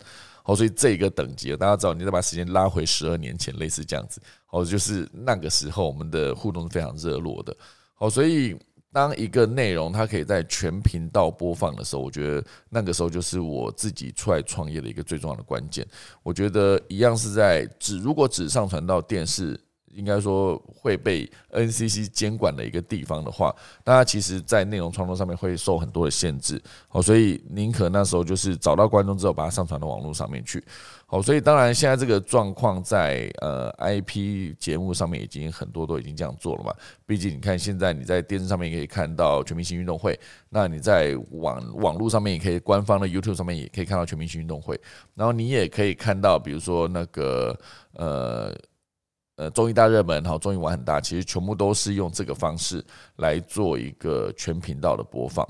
A: 好，所以这一个等级，大家知道，你再把时间拉回十二年前，类似这样子。好，就是那个时候我们的互动是非常热络的。好，所以当一个内容它可以在全频道播放的时候，我觉得那个时候就是我自己出来创业的一个最重要的关键。我觉得一样是在只如果只上传到电视。应该说会被 NCC 监管的一个地方的话，大家其实，在内容创作上面会受很多的限制。好，所以宁可那时候就是找到观众之后，把它上传到网络上面去。好，所以当然现在这个状况在呃 IP 节目上面已经很多都已经这样做了嘛。毕竟你看现在你在电视上面也可以看到全明星运动会，那你在网网络上面也可以官方的 YouTube 上面也可以看到全明星运动会，然后你也可以看到，比如说那个呃。呃综艺大热门，好综艺玩很大，其实全部都是用这个方式来做一个全频道的播放。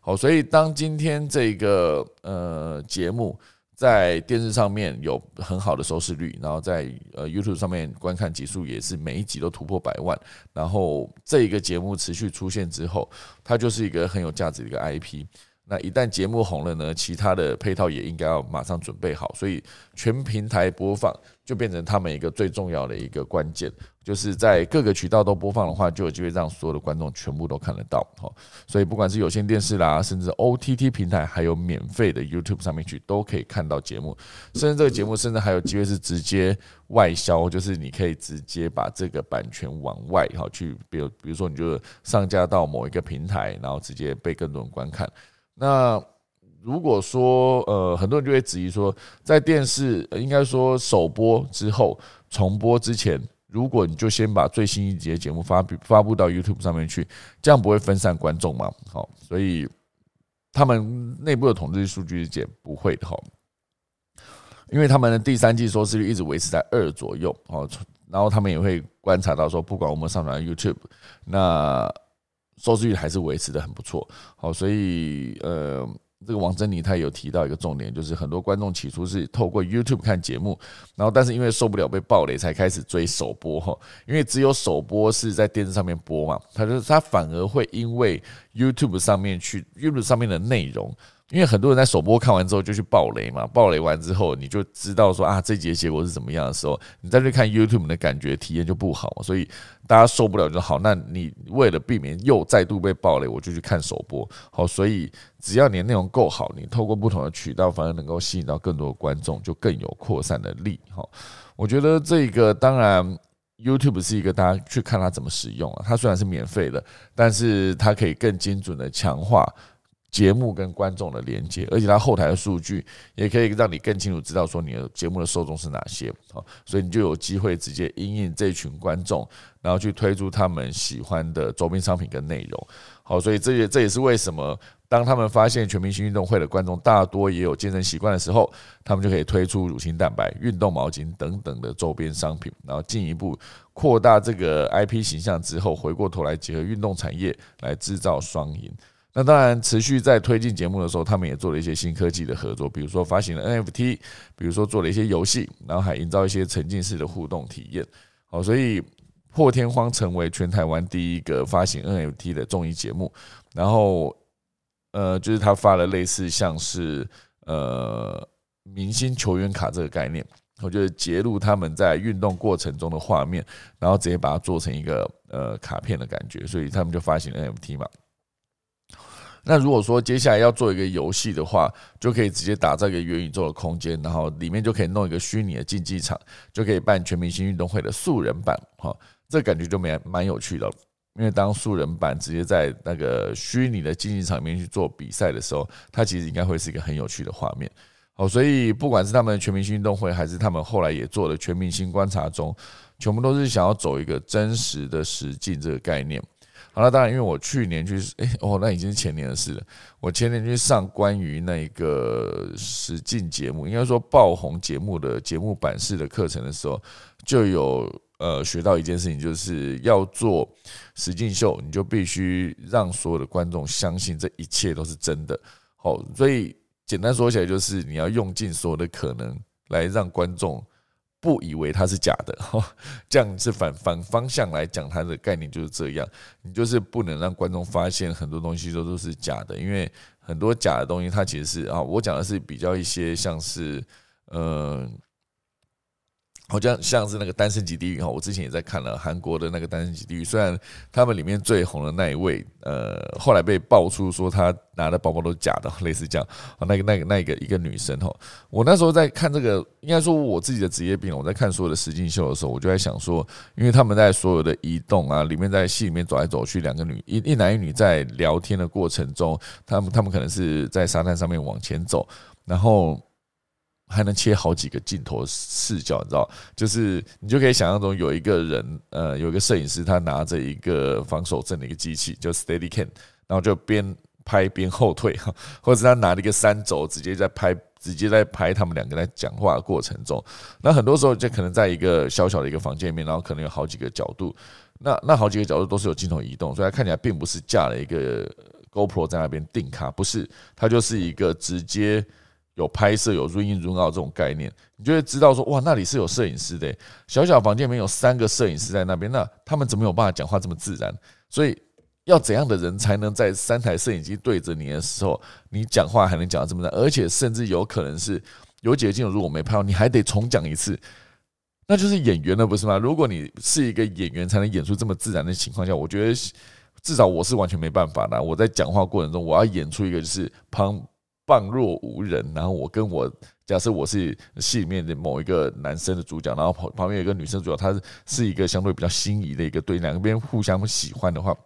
A: 好，所以当今天这个呃节目在电视上面有很好的收视率，然后在呃 YouTube 上面观看集数也是每一集都突破百万，然后这一个节目持续出现之后，它就是一个很有价值的一个 IP。那一旦节目红了呢，其他的配套也应该要马上准备好，所以全平台播放就变成他们一个最重要的一个关键，就是在各个渠道都播放的话，就有机会让所有的观众全部都看得到。哈，所以不管是有线电视啦，甚至 OTT 平台，还有免费的 YouTube 上面去，都可以看到节目。甚至这个节目，甚至还有机会是直接外销，就是你可以直接把这个版权往外哈去，比如比如说你就上架到某一个平台，然后直接被更多人观看。那如果说呃，很多人就会质疑说，在电视应该说首播之后重播之前，如果你就先把最新一集的节目发发布到 YouTube 上面去，这样不会分散观众吗？好，所以他们内部的统计数据是解不会的哈，因为他们的第三季收视率一直维持在二左右哦，然后他们也会观察到说，不管我们上传 YouTube 那。收视率还是维持的很不错，好，所以呃，这个王珍妮她有提到一个重点，就是很多观众起初是透过 YouTube 看节目，然后但是因为受不了被暴雷，才开始追首播哈，因为只有首播是在电视上面播嘛，他就他反而会因为 YouTube 上面去 YouTube 上面的内容。因为很多人在首播看完之后就去爆雷嘛，爆雷完之后你就知道说啊这节结果是怎么样的时候，你再去看 YouTube 的感觉体验就不好，所以大家受不了就好。那你为了避免又再度被爆雷，我就去看首播。好，所以只要你的内容够好，你透过不同的渠道，反而能够吸引到更多的观众，就更有扩散的力。好，我觉得这个当然 YouTube 是一个大家去看它怎么使用啊，它虽然是免费的，但是它可以更精准的强化。节目跟观众的连接，而且它后台的数据也可以让你更清楚知道说你的节目的受众是哪些，好，所以你就有机会直接应应这群观众，然后去推出他们喜欢的周边商品跟内容，好，所以这也这也是为什么当他们发现全明星运动会的观众大多也有健身习惯的时候，他们就可以推出乳清蛋白、运动毛巾等等的周边商品，然后进一步扩大这个 IP 形象之后，回过头来结合运动产业来制造双赢。那当然，持续在推进节目的时候，他们也做了一些新科技的合作，比如说发行了 NFT，比如说做了一些游戏，然后还营造一些沉浸式的互动体验。好，所以破天荒成为全台湾第一个发行 NFT 的综艺节目。然后，呃，就是他发了类似像是呃明星球员卡这个概念，我觉得截录他们在运动过程中的画面，然后直接把它做成一个呃卡片的感觉，所以他们就发行 NFT 嘛。那如果说接下来要做一个游戏的话，就可以直接打造一个元宇宙的空间，然后里面就可以弄一个虚拟的竞技场，就可以办全明星运动会的素人版，哈，这感觉就蛮蛮有趣的。因为当素人版直接在那个虚拟的竞技场里面去做比赛的时候，它其实应该会是一个很有趣的画面。好，所以不管是他们的全明星运动会，还是他们后来也做的全明星观察中，全部都是想要走一个真实的实境这个概念。好了，当然，因为我去年去，哎，哦，那已经是前年的事了。我前年去上关于那一个实境节目，应该说爆红节目的节目版式的课程的时候，就有呃学到一件事情，就是要做实境秀，你就必须让所有的观众相信这一切都是真的。好，所以简单说起来，就是你要用尽所有的可能来让观众。不以为它是假的，*laughs* 这样是反反方向来讲，它的概念就是这样。你就是不能让观众发现很多东西都都是假的，因为很多假的东西，它其实是啊，我讲的是比较一些像是嗯。好像像是那个《单身级地狱》哈，我之前也在看了韩国的那个《单身级地狱》，虽然他们里面最红的那一位，呃，后来被爆出说他拿的包包都是假的，类似这样啊，那个那个那个一个女生哈，我那时候在看这个，应该说我自己的职业病，我在看所有的实境秀的时候，我就在想说，因为他们在所有的移动啊，里面在戏里面走来走去，两个女一一男一女在聊天的过程中，他们他们可能是在沙滩上面往前走，然后。还能切好几个镜头视角，你知道？就是你就可以想象中有一个人，呃，有一个摄影师，他拿着一个防守阵的一个机器，就 Steady Cam，然后就边拍边后退哈，*laughs* 或者他拿了一个三轴，直接在拍直接在拍他们两个在讲话的过程中。那很多时候就可能在一个小小的一个房间里面，然后可能有好几个角度，那那好几个角度都是有镜头移动，所以它看起来并不是架了一个 GoPro 在那边定卡，不是，它就是一个直接。有拍摄有 run in run out 这种概念，你就会知道说哇，那里是有摄影师的。小小房间里面有三个摄影师在那边，那他们怎么有办法讲话这么自然？所以要怎样的人才能在三台摄影机对着你的时候，你讲话还能讲得这么自然？而且甚至有可能是有几个镜头如果没拍到，你还得重讲一次，那就是演员了，不是吗？如果你是一个演员，才能演出这么自然的情况下，我觉得至少我是完全没办法的。我在讲话过程中，我要演出一个就是旁。旁若无人，然后我跟我假设我是戏里面的某一个男生的主角，然后旁旁边有一个女生主角，她是是一个相对比较心仪的一个对，两边互相喜欢的话，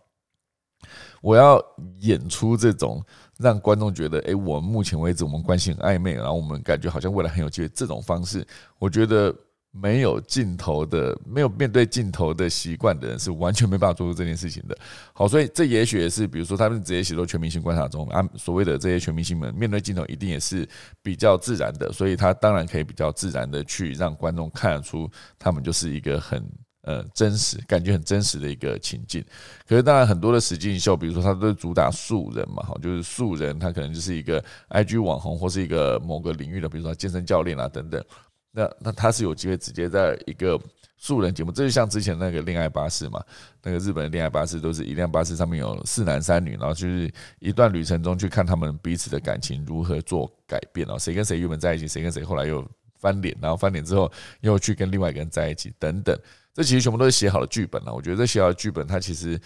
A: 我要演出这种让观众觉得，哎，我们目前为止我们关系很暧昧，然后我们感觉好像未来很有机会，这种方式，我觉得。没有镜头的、没有面对镜头的习惯的人，是完全没办法做出这件事情的。好，所以这也许也是，比如说他们直接写作全明星观察中啊，所谓的这些全明星们面对镜头，一定也是比较自然的，所以他当然可以比较自然的去让观众看得出他们就是一个很呃真实、感觉很真实的一个情境。可是当然很多的实境秀，比如说他都主打素人嘛，好，就是素人，他可能就是一个 IG 网红或是一个某个领域的，比如说健身教练啊等等。那那他是有机会直接在一个素人节目，这就像之前那个恋爱巴士嘛，那个日本的恋爱巴士都是一辆巴士上面有四男三女，然后就是一段旅程中去看他们彼此的感情如何做改变哦，谁跟谁原本在一起，谁跟谁后来又翻脸，然后翻脸之后又去跟另外一个人在一起等等，这其实全部都是写好的剧本了。我觉得这写好的剧本，它其实。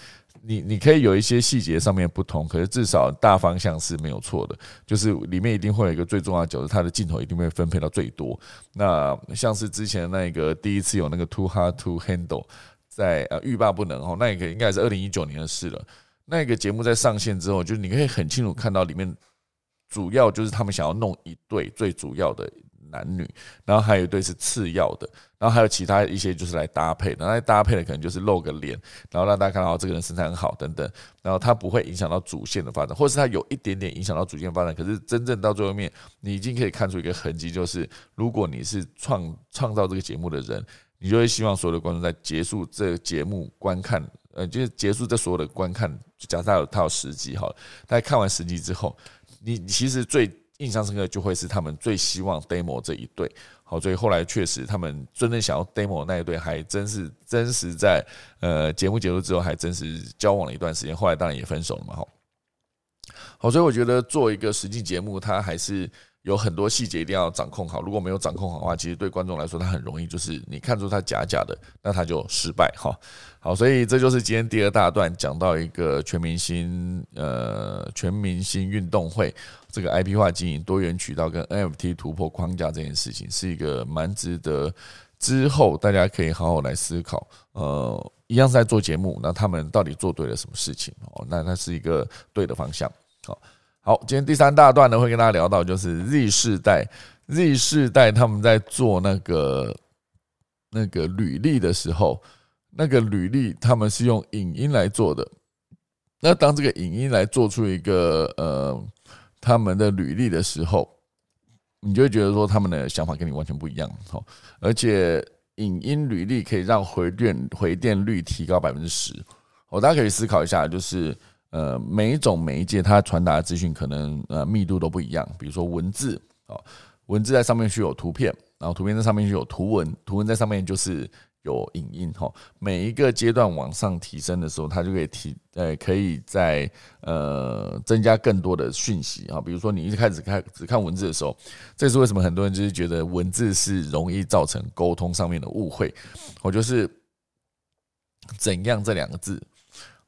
A: 你你可以有一些细节上面不同，可是至少大方向是没有错的。就是里面一定会有一个最重要的角色，他的镜头一定会分配到最多。那像是之前那个第一次有那个 Too Hard to Handle 在呃欲罢不能哦，那个应该是二零一九年的事了。那个节目在上线之后，就是你可以很清楚看到里面主要就是他们想要弄一对最主要的。男女，然后还有一对是次要的，然后还有其他一些就是来搭配的，那搭配的可能就是露个脸，然后让大家看到这个人身材很好等等，然后他不会影响到主线的发展，或是他有一点点影响到主线发展，可是真正到最后面，你已经可以看出一个痕迹，就是如果你是创创造这个节目的人，你就会希望所有的观众在结束这个节目观看，呃，就是结束这所有的观看，假设他有他有十集好了，大家看完十集之后，你其实最。印象深刻就会是他们最希望 demo 这一对，好，所以后来确实他们真正想要 demo 那一对，还真是真实在呃节目结束之后，还真实交往了一段时间，后来当然也分手了嘛，好，好，所以我觉得做一个实际节目，它还是。有很多细节一定要掌控好，如果没有掌控好的话，其实对观众来说，他很容易就是你看出他假假的，那他就失败哈。好，所以这就是今天第二大段讲到一个全明星呃全明星运动会这个 IP 化经营、多元渠道跟 NFT 突破框架这件事情，是一个蛮值得之后大家可以好好来思考。呃，一样是在做节目，那他们到底做对了什么事情？哦，那那是一个对的方向。好。好，今天第三大段呢，会跟大家聊到，就是 Z 世代，Z 世代他们在做那个那个履历的时候，那个履历他们是用影音来做的。那当这个影音来做出一个呃他们的履历的时候，你就会觉得说他们的想法跟你完全不一样。好，而且影音履历可以让回电回电率提高百分之十。哦，大家可以思考一下，就是。呃，每一种媒介它传达的资讯可能呃密度都不一样。比如说文字啊，文字在上面是有图片，然后图片在上面去有图文，图文在上面就是有影音哈。每一个阶段往上提升的时候，它就可以提呃，可以在呃增加更多的讯息啊。比如说你一开始看只看文字的时候，这是为什么很多人就是觉得文字是容易造成沟通上面的误会。我就是怎样这两个字。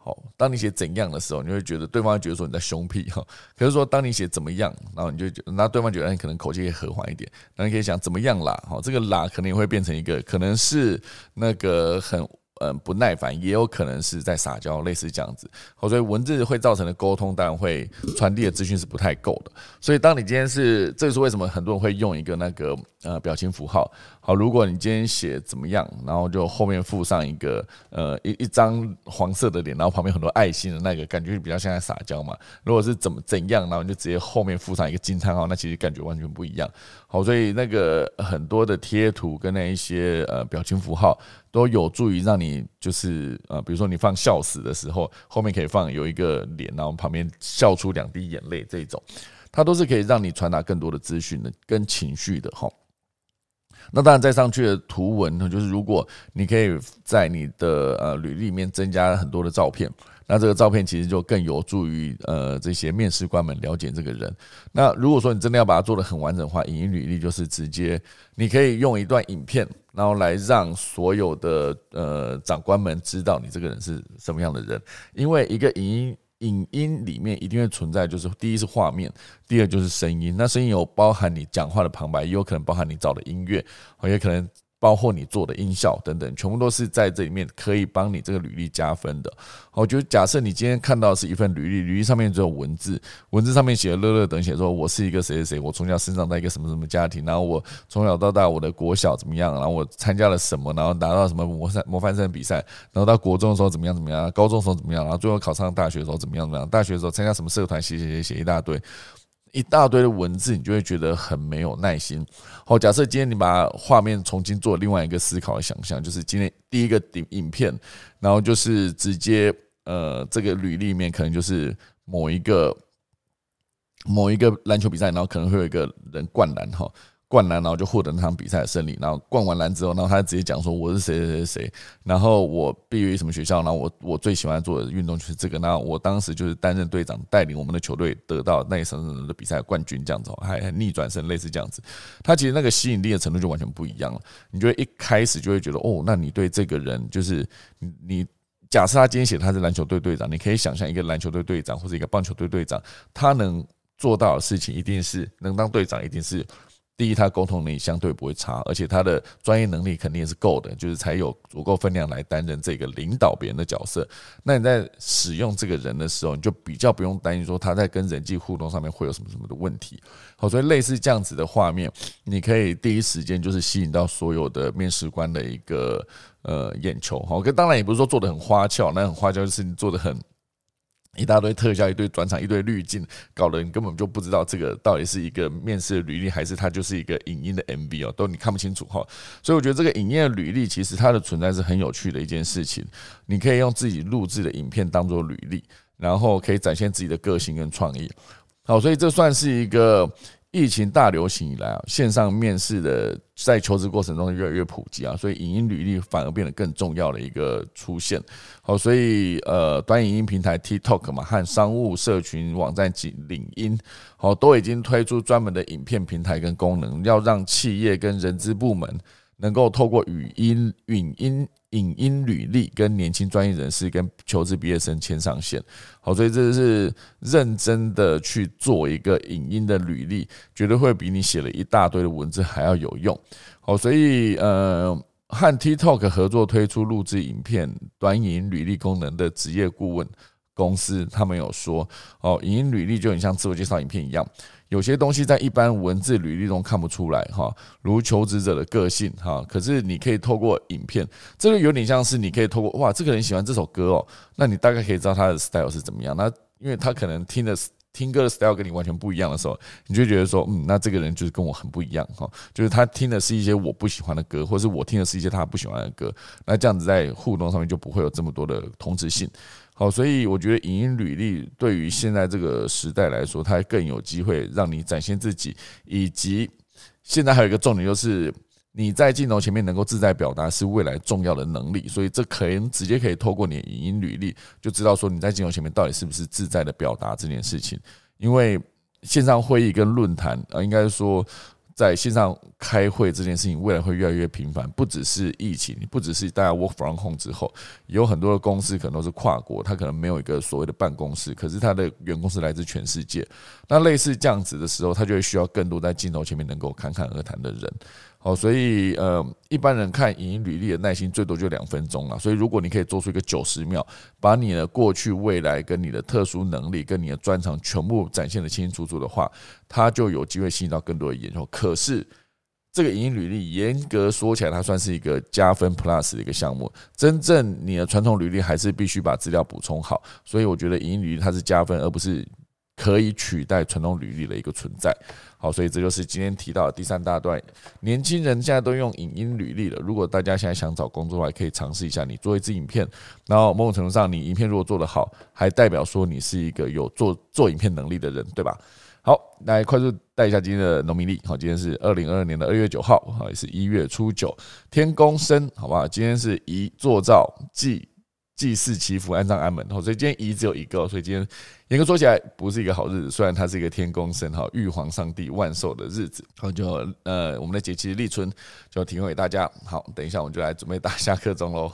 A: 哦当你写怎样的时候，你会觉得对方觉得说你在凶屁哈。*laughs* 可是说当你写怎么样，然后你就觉得，那对方觉得你可能口气也和缓一点。那你可以想怎么样啦？哈，这个啦可能也会变成一个，可能是那个很嗯不耐烦，也有可能是在撒娇，类似这样子。好，所以文字会造成的沟通，当然会传递的资讯是不太够的。所以当你今天是，这是为什么很多人会用一个那个呃表情符号。好，如果你今天写怎么样，然后就后面附上一个呃一一张黄色的脸，然后旁边很多爱心的那个，感觉比较像在撒娇嘛。如果是怎么怎样，然后你就直接后面附上一个惊叹号，那其实感觉完全不一样。好，所以那个很多的贴图跟那一些呃表情符号都有助于让你就是呃，比如说你放笑死的时候，后面可以放有一个脸，然后旁边笑出两滴眼泪这种，它都是可以让你传达更多的资讯的跟情绪的哈。那当然，再上去的图文呢，就是如果你可以在你的呃履历里面增加很多的照片，那这个照片其实就更有助于呃这些面试官们了解这个人。那如果说你真的要把它做的很完整的话，影音履历就是直接你可以用一段影片，然后来让所有的呃长官们知道你这个人是什么样的人，因为一个影音。影音里面一定会存在，就是第一是画面，第二就是声音。那声音有包含你讲话的旁白，也有可能包含你找的音乐，也可能。包括你做的音效等等，全部都是在这里面可以帮你这个履历加分的。我觉得，假设你今天看到是一份履历，履历上面只有文字，文字上面写乐乐等写说，我是一个谁谁谁，我从小生长在一个什么什么家庭，然后我从小到大我的国小怎么样，然后我参加了什么，然后拿到什么模范模范生比赛，然后到国中的时候怎么样怎么样，高中的时候怎么样，然后最后考上大学的时候怎么样怎么样，大学的时候参加什么社团，写写写写一大堆。一大堆的文字，你就会觉得很没有耐心。好，假设今天你把画面重新做另外一个思考的想象，就是今天第一个影影片，然后就是直接呃，这个履历里面可能就是某一个某一个篮球比赛，然后可能会有一个人灌篮哈。灌篮，然后就获得那场比赛的胜利。然后灌完篮之后，然后他直接讲说：“我是谁谁谁谁。”然后我毕业于什么学校？然后我我最喜欢做的运动就是这个。那我当时就是担任队长，带领我们的球队得到那一场的比赛冠军，这样子还逆转胜，类似这样子。他其实那个吸引力的程度就完全不一样了。你就会一开始就会觉得哦，那你对这个人就是你假设他今天写他是篮球队队长，你可以想象一个篮球队队长或者一个棒球队队长，他能做到的事情一定是能当队长，一定是。第一，他沟通能力相对不会差，而且他的专业能力肯定也是够的，就是才有足够分量来担任这个领导别人的角色。那你在使用这个人的时候，你就比较不用担心说他在跟人际互动上面会有什么什么的问题。好，所以类似这样子的画面，你可以第一时间就是吸引到所有的面试官的一个呃眼球。好，跟当然也不是说做的很花俏，那很花俏就是你做的很。一大堆特效，一堆转场，一堆滤镜，搞得你根本就不知道这个到底是一个面试的履历，还是它就是一个影音的 MV 哦，都你看不清楚哈。所以我觉得这个影音的履历其实它的存在是很有趣的一件事情。你可以用自己录制的影片当做履历，然后可以展现自己的个性跟创意。好，所以这算是一个。疫情大流行以来啊，线上面试的在求职过程中越来越普及啊，所以影音履历反而变得更重要的一个出现。好，所以呃，短影音平台 TikTok 嘛，和商务社群网站及领音，好，都已经推出专门的影片平台跟功能，要让企业跟人资部门。能够透过语音、语音、影音履历跟年轻专业人士、跟求职毕业生签上线，好，所以这是认真的去做一个影音的履历，绝对会比你写了一大堆的文字还要有用。好，所以呃，和 TikTok 合作推出录制影片短影履历功能的职业顾问公司，他们有说，哦，影音履历就很像自我介绍影片一样。有些东西在一般文字履历中看不出来哈，如求职者的个性哈，可是你可以透过影片，这个有点像是你可以透过哇，这个人喜欢这首歌哦，那你大概可以知道他的 style 是怎么样。那因为他可能听的听歌的 style 跟你完全不一样的时候，你就觉得说，嗯，那这个人就是跟我很不一样哈，就是他听的是一些我不喜欢的歌，或是我听的是一些他不喜欢的歌，那这样子在互动上面就不会有这么多的同质性。好，所以我觉得影音履历对于现在这个时代来说，它更有机会让你展现自己，以及现在还有一个重点就是你在镜头前面能够自在表达是未来重要的能力，所以这可能直接可以透过你的影音履历就知道说你在镜头前面到底是不是自在的表达这件事情，因为线上会议跟论坛啊，应该说。在线上开会这件事情，未来会越来越频繁。不只是疫情，不只是大家 work from home 之后，有很多的公司可能都是跨国，他可能没有一个所谓的办公室，可是他的员工是来自全世界。那类似这样子的时候，他就会需要更多在镜头前面能够侃侃而谈的人。好，所以呃，一般人看影音履历的耐心最多就两分钟了。所以如果你可以做出一个九十秒，把你的过去、未来跟你的特殊能力跟你的专长全部展现的清清楚楚的话，他就有机会吸引到更多的眼球。可是这个影音履历严格说起来，它算是一个加分 plus 的一个项目。真正你的传统履历还是必须把资料补充好。所以我觉得影音履历它是加分，而不是可以取代传统履历的一个存在。好，所以这就是今天提到的第三大段。年轻人现在都用影音履历了。如果大家现在想找工作的话，可以尝试一下，你做一支影片，然后某种程度上，你影片如果做得好，还代表说你是一个有做做影片能力的人，对吧？好，来快速带一下今天的农民历。好，今天是二零二二年的二月九号，好，也是一月初九，天公生，好不好？今天是宜做灶祭。祭祀祈福安葬安门，所以今天仪只有一个，所以今天严格说起来不是一个好日子。虽然它是一个天公神哈，玉皇上帝万寿的日子，好就呃我们的节气立春就提供给大家。好，等一下我们就来准备打下课钟喽。